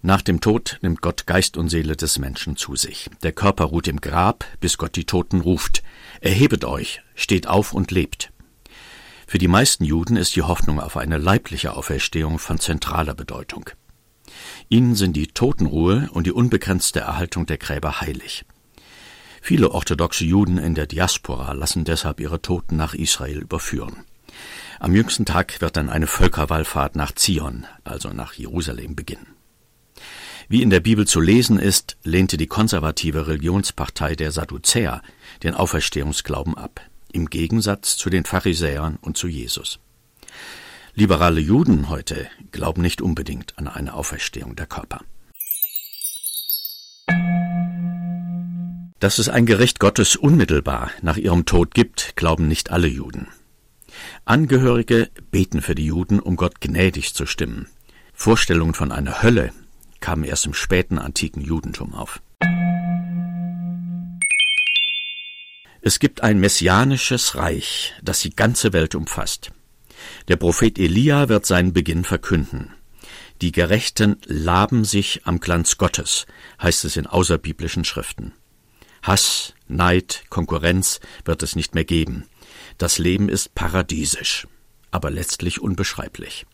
Nach dem Tod nimmt Gott Geist und Seele des Menschen zu sich. Der Körper ruht im Grab, bis Gott die Toten ruft. Erhebet euch, steht auf und lebt. Für die meisten Juden ist die Hoffnung auf eine leibliche Auferstehung von zentraler Bedeutung. Ihnen sind die Totenruhe und die unbegrenzte Erhaltung der Gräber heilig. Viele orthodoxe Juden in der Diaspora lassen deshalb ihre Toten nach Israel überführen. Am jüngsten Tag wird dann eine Völkerwallfahrt nach Zion, also nach Jerusalem, beginnen. Wie in der Bibel zu lesen ist, lehnte die konservative Religionspartei der Sadduzäer den Auferstehungsglauben ab, im Gegensatz zu den Pharisäern und zu Jesus. Liberale Juden heute glauben nicht unbedingt an eine Auferstehung der Körper. Dass es ein Gericht Gottes unmittelbar nach ihrem Tod gibt, glauben nicht alle Juden. Angehörige beten für die Juden, um Gott gnädig zu stimmen. Vorstellungen von einer Hölle kamen erst im späten antiken Judentum auf. Es gibt ein messianisches Reich, das die ganze Welt umfasst. Der Prophet Elia wird seinen Beginn verkünden. Die Gerechten laben sich am Glanz Gottes, heißt es in außerbiblischen Schriften. Hass, Neid, Konkurrenz wird es nicht mehr geben. Das Leben ist paradiesisch, aber letztlich unbeschreiblich.